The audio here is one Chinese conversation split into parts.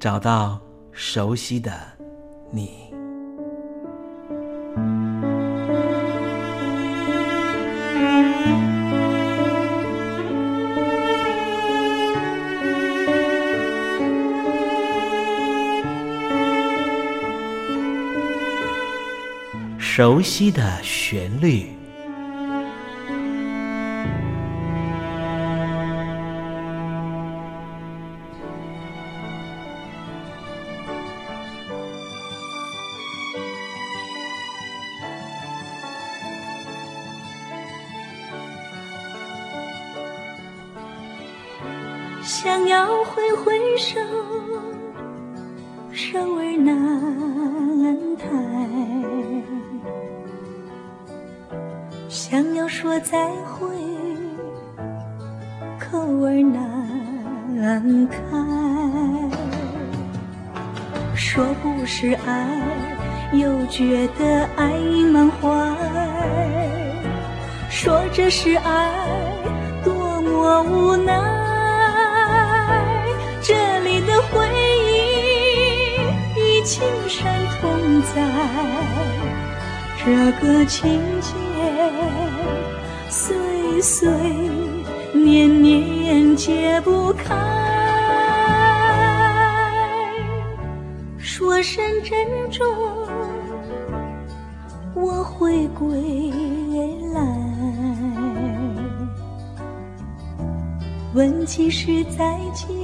找到熟悉的你，熟悉的旋律。想要说再会，口儿难开，说不是爱，又觉得爱已满怀。说这是爱，多么无奈。这里的回忆与青山同在，这个情景。岁岁年年解不开。说声珍重，我会归来。问几时再见？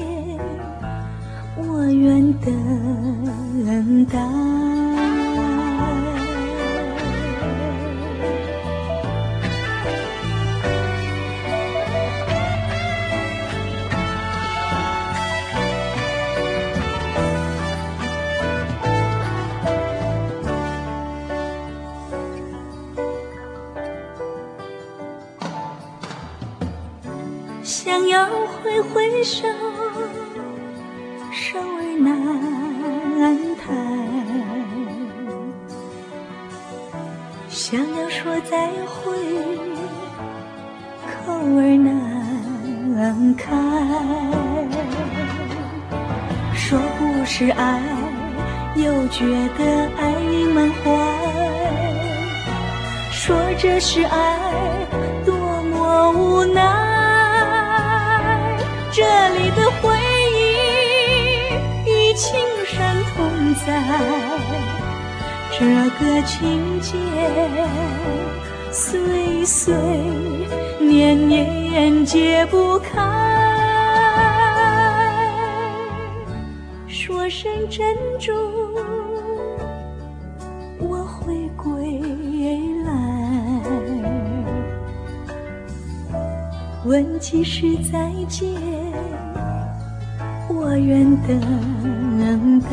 觉得爱意满怀。说这是爱，多么无奈。这里的回忆与青山同在，这个情节岁岁年年解不开。说声珍重，问几时再见，我愿等待。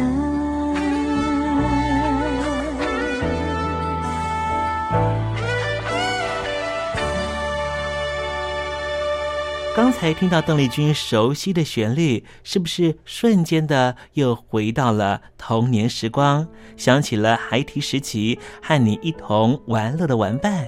刚才听到邓丽君熟悉的旋律，是不是瞬间的又回到了童年时光？想起了孩提时期和你一同玩乐的玩伴，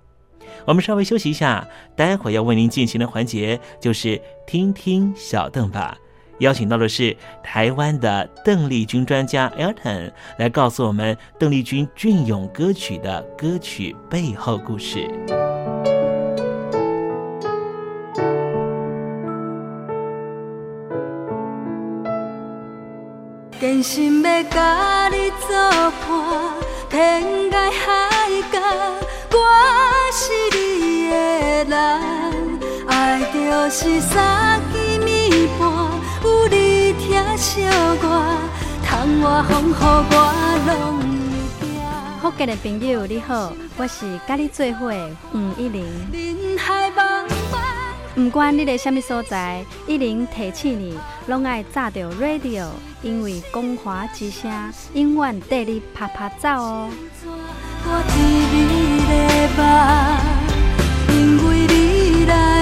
我们稍微休息一下，待会儿要为您进行的环节就是听听小邓吧。邀请到的是台湾的邓丽君专家 Elton 来告诉我们邓丽君隽永歌曲的歌曲背后故事。人。爱就是三更暝半，有你疼惜我，窗外风雨我拢会惊。福建的朋友你好，我是甲你做伙的黄一玲。人海茫茫。不管你在什么所在，一零提醒你，拢爱炸着 radio，因为光华之声永远带你啪啪走哦。我，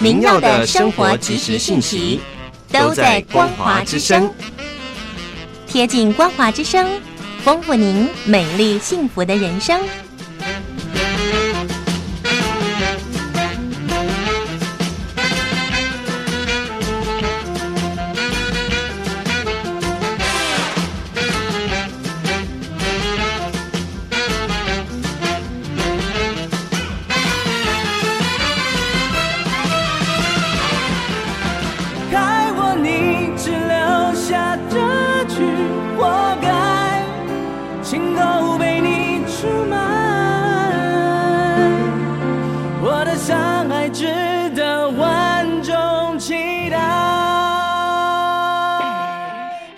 您要的生活及时信息都在光华之声，贴近光华之声，丰富您美丽幸福的人生。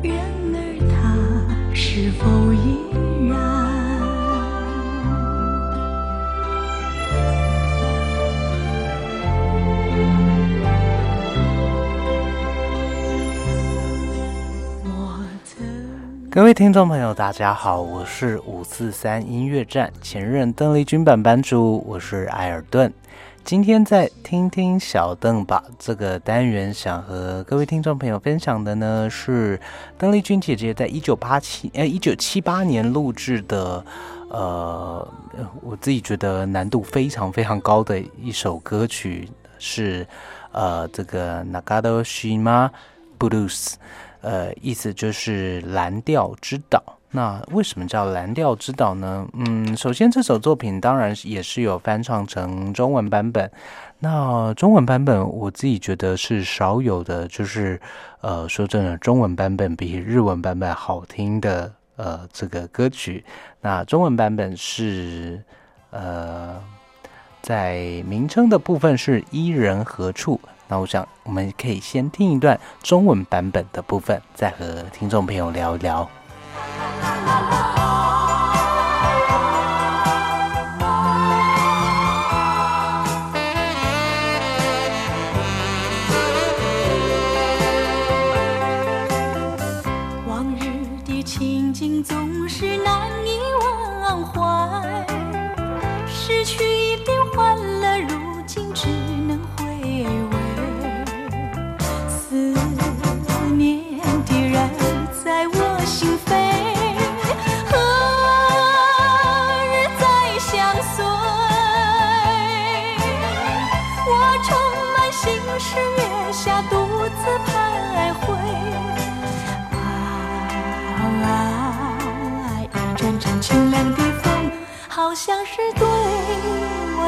然而他是否依然？各位听众朋友，大家好，我是五四三音乐站前任邓丽君版版主，我是艾尔顿。今天在听听小邓吧这个单元，想和各位听众朋友分享的呢是邓丽君姐姐在一九八七呃一九七八年录制的，呃，我自己觉得难度非常非常高的一首歌曲是呃这个 Nagado Shima Blues，呃，意思就是蓝调之岛。那为什么叫蓝调之岛呢？嗯，首先这首作品当然也是有翻唱成中文版本。那中文版本我自己觉得是少有的，就是呃，说真的，中文版本比日文版本好听的呃这个歌曲。那中文版本是呃，在名称的部分是伊人何处？那我想我们可以先听一段中文版本的部分，再和听众朋友聊一聊。去一点欢乐，如今只能回味，思念的人在我心扉，何日再相随？我充满心事，月下独自徘徊。啊，一阵阵清凉的风，好像是对。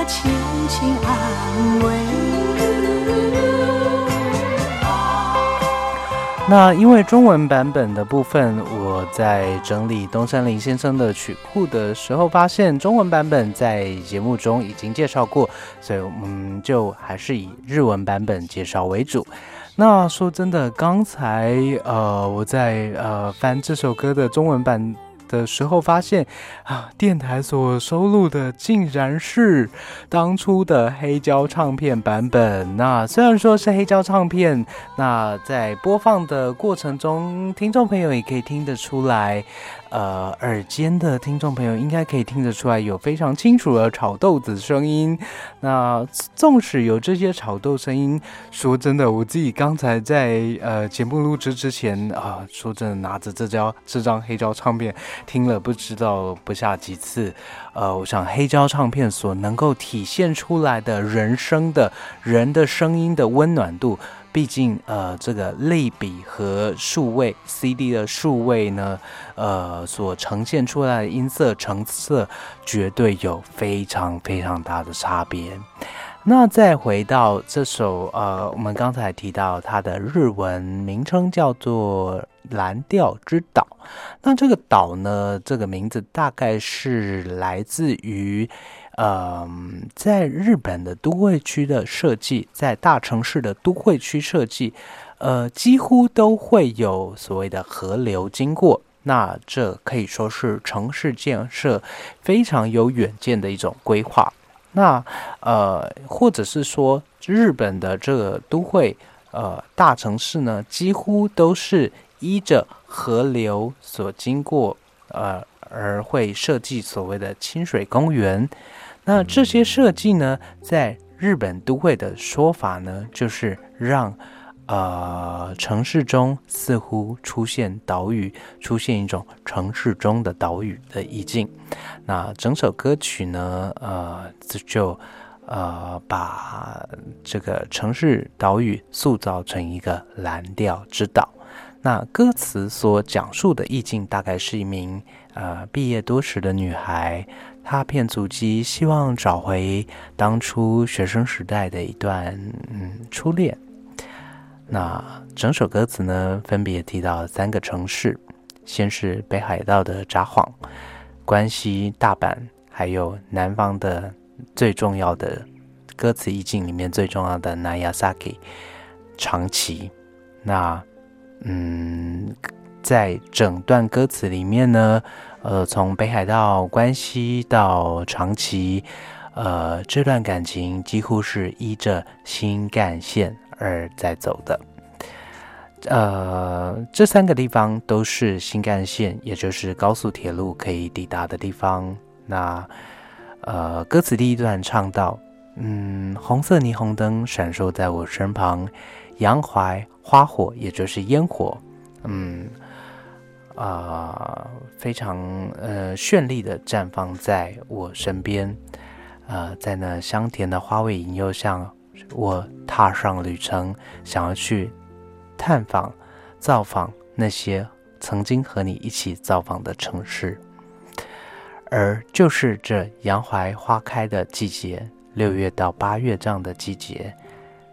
轻轻安慰。那因为中文版本的部分，我在整理东山林先生的曲库的时候，发现中文版本在节目中已经介绍过，所以我们就还是以日文版本介绍为主。那说真的，刚才呃我在呃翻这首歌的中文版。的时候，发现啊，电台所收录的竟然是当初的黑胶唱片版本。那虽然说是黑胶唱片，那在播放的过程中，听众朋友也可以听得出来。呃，耳尖的听众朋友应该可以听得出来，有非常清楚的炒豆子声音。那纵使有这些炒豆声音，说真的，我自己刚才在呃节目录制之前啊，说真的，拿着这张这张黑胶唱片听了不知道不下几次。呃，我想黑胶唱片所能够体现出来的人声的人的声音的温暖度。毕竟，呃，这个类比和数位 CD 的数位呢，呃，所呈现出来的音色成色绝对有非常非常大的差别。那再回到这首，呃，我们刚才提到它的日文名称叫做《蓝调之岛》。那这个岛呢，这个名字大概是来自于。嗯，在日本的都会区的设计，在大城市的都会区设计，呃，几乎都会有所谓的河流经过。那这可以说是城市建设非常有远见的一种规划。那呃，或者是说，日本的这个都会呃大城市呢，几乎都是依着河流所经过，呃，而会设计所谓的清水公园。那这些设计呢，在日本都会的说法呢，就是让呃城市中似乎出现岛屿，出现一种城市中的岛屿的意境。那整首歌曲呢，呃，就呃把这个城市岛屿塑造成一个蓝调之岛。那歌词所讲述的意境，大概是一名呃毕业多时的女孩。她骗足迹，希望找回当初学生时代的一段嗯初恋。那整首歌词呢，分别提到三个城市，先是北海道的札幌、关西大阪，还有南方的最重要的歌词意境里面最重要的 Nagasaki 长崎。那嗯，在整段歌词里面呢。呃，从北海道关西到长崎，呃，这段感情几乎是依着新干线而在走的。呃，这三个地方都是新干线，也就是高速铁路可以抵达的地方。那呃，歌词第一段唱到：嗯，红色霓虹灯闪烁在我身旁，杨槐花火，也就是烟火，嗯。啊，非常呃绚丽的绽放在我身边，呃，在那香甜的花味引诱下，我踏上旅程，想要去探访、造访那些曾经和你一起造访的城市，而就是这洋槐花开的季节，六月到八月这样的季节。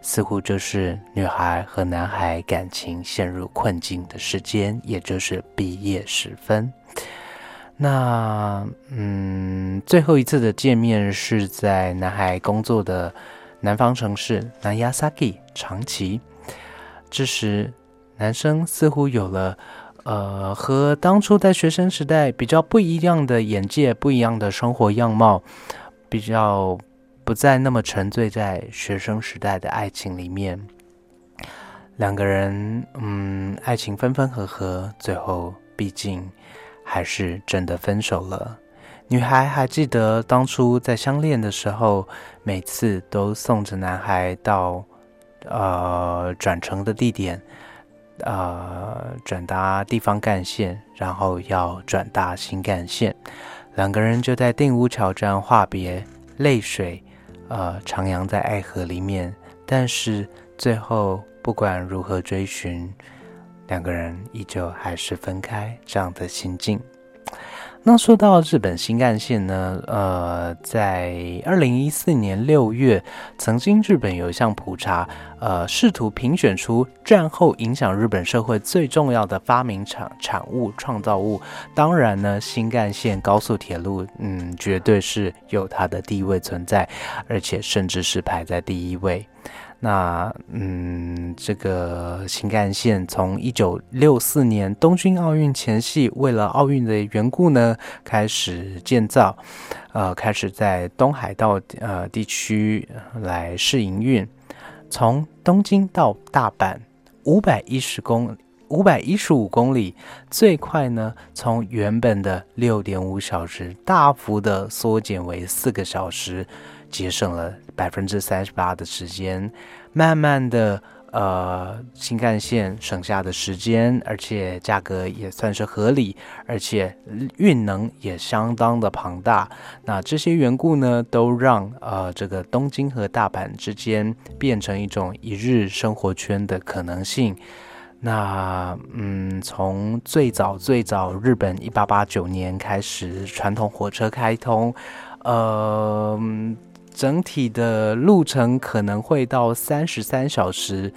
似乎就是女孩和男孩感情陷入困境的时间，也就是毕业时分。那嗯，最后一次的见面是在男孩工作的南方城市南亚萨基长崎。这时，男生似乎有了呃和当初在学生时代比较不一样的眼界，不一样的生活样貌，比较。不再那么沉醉在学生时代的爱情里面，两个人，嗯，爱情分分合合，最后毕竟还是真的分手了。女孩还记得当初在相恋的时候，每次都送着男孩到呃转乘的地点，呃转达地方干线，然后要转达新干线，两个人就在定屋桥站话别，泪水。呃，徜徉在爱河里面，但是最后不管如何追寻，两个人依旧还是分开这样的心境。那说到日本新干线呢？呃，在二零一四年六月，曾经日本有一项普查，呃，试图评选出战后影响日本社会最重要的发明产产物创造物。当然呢，新干线高速铁路，嗯，绝对是有它的地位存在，而且甚至是排在第一位。那嗯，这个新干线从一九六四年东京奥运前夕，为了奥运的缘故呢，开始建造，呃，开始在东海道呃地区来试营运，从东京到大阪五百一十公五百一十五公里，最快呢，从原本的六点五小时大幅的缩减为四个小时。节省了百分之三十八的时间，慢慢的，呃，新干线省下的时间，而且价格也算是合理，而且运能也相当的庞大。那这些缘故呢，都让呃这个东京和大阪之间变成一种一日生活圈的可能性。那嗯，从最早最早日本一八八九年开始传统火车开通，呃。整体的路程可能会到三十三小时，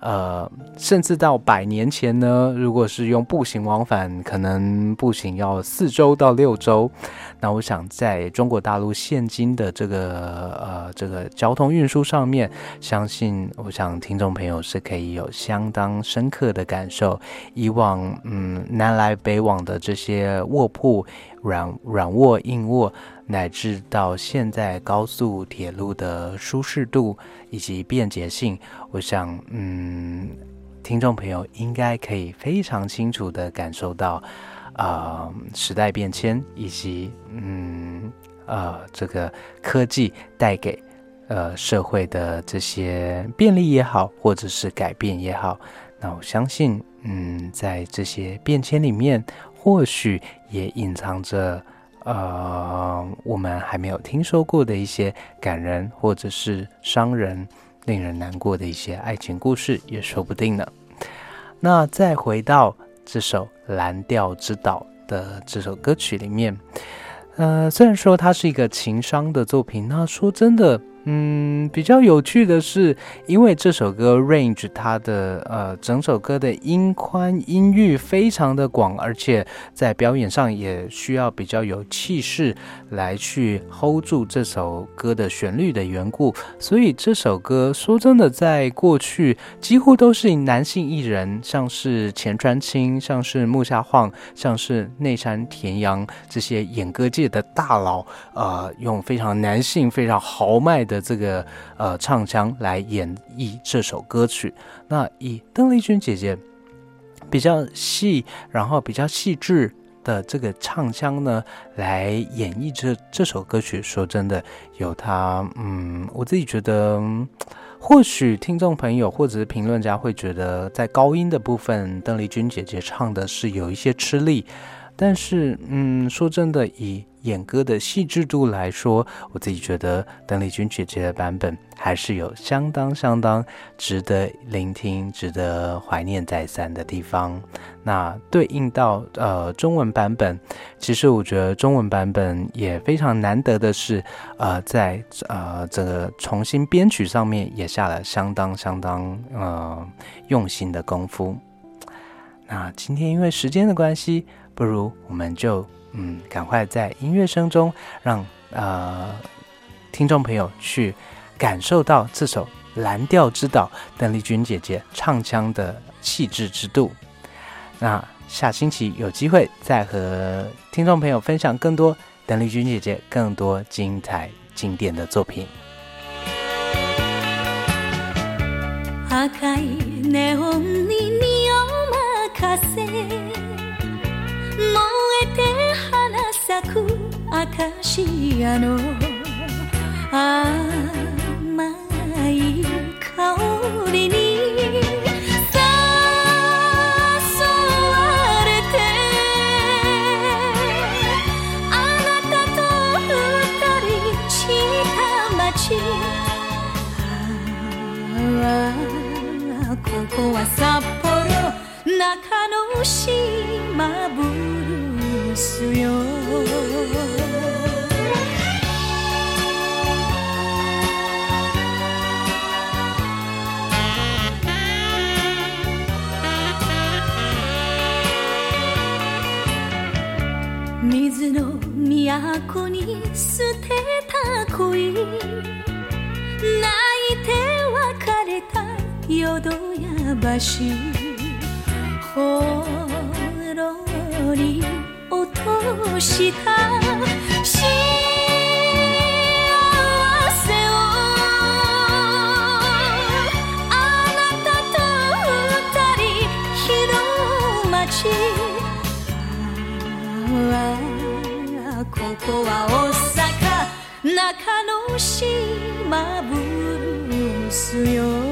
呃，甚至到百年前呢，如果是用步行往返，可能步行要四周到六周。那我想，在中国大陆现今的这个呃这个交通运输上面，相信我想听众朋友是可以有相当深刻的感受。以往嗯南来北往的这些卧铺，软软卧硬卧。乃至到现在高速铁路的舒适度以及便捷性，我想，嗯，听众朋友应该可以非常清楚的感受到，啊，时代变迁以及，嗯，呃，这个科技带给，呃，社会的这些便利也好，或者是改变也好，那我相信，嗯，在这些变迁里面，或许也隐藏着。呃，我们还没有听说过的一些感人或者是伤人、令人难过的一些爱情故事，也说不定呢。那再回到这首《蓝调之岛》的这首歌曲里面，呃，虽然说它是一个情伤的作品，那说真的。嗯，比较有趣的是，因为这首歌 range 它的呃整首歌的音宽音域非常的广，而且在表演上也需要比较有气势来去 hold 住这首歌的旋律的缘故，所以这首歌说真的，在过去几乎都是男性艺人，像是前川清，像是木下晃，像是内山田洋这些演歌界的大佬，呃，用非常男性、非常豪迈的。的这个呃唱腔来演绎这首歌曲，那以邓丽君姐姐比较细，然后比较细致的这个唱腔呢，来演绎这这首歌曲。说真的，有她，嗯，我自己觉得，或许听众朋友或者是评论家会觉得，在高音的部分，邓丽君姐姐唱的是有一些吃力。但是，嗯，说真的，以演歌的细致度来说，我自己觉得邓丽君姐姐的版本还是有相当相当值得聆听、值得怀念再三的地方。那对应到呃中文版本，其实我觉得中文版本也非常难得的是，呃，在呃这个重新编曲上面也下了相当相当呃用心的功夫。那今天因为时间的关系。不如我们就嗯，赶快在音乐声中，让呃听众朋友去感受到这首《蓝调之岛》邓丽君姐姐唱腔的气质之度。那下星期有机会再和听众朋友分享更多邓丽君姐姐更多精彩经典的作品。カシアの甘い香りに誘われてあなたと二人した街。ああここは札幌中の島ブルースよ。都に捨てた恋。泣いて別れた淀や橋。ほろり落とした幸せこは大阪。中之島ブルースよ。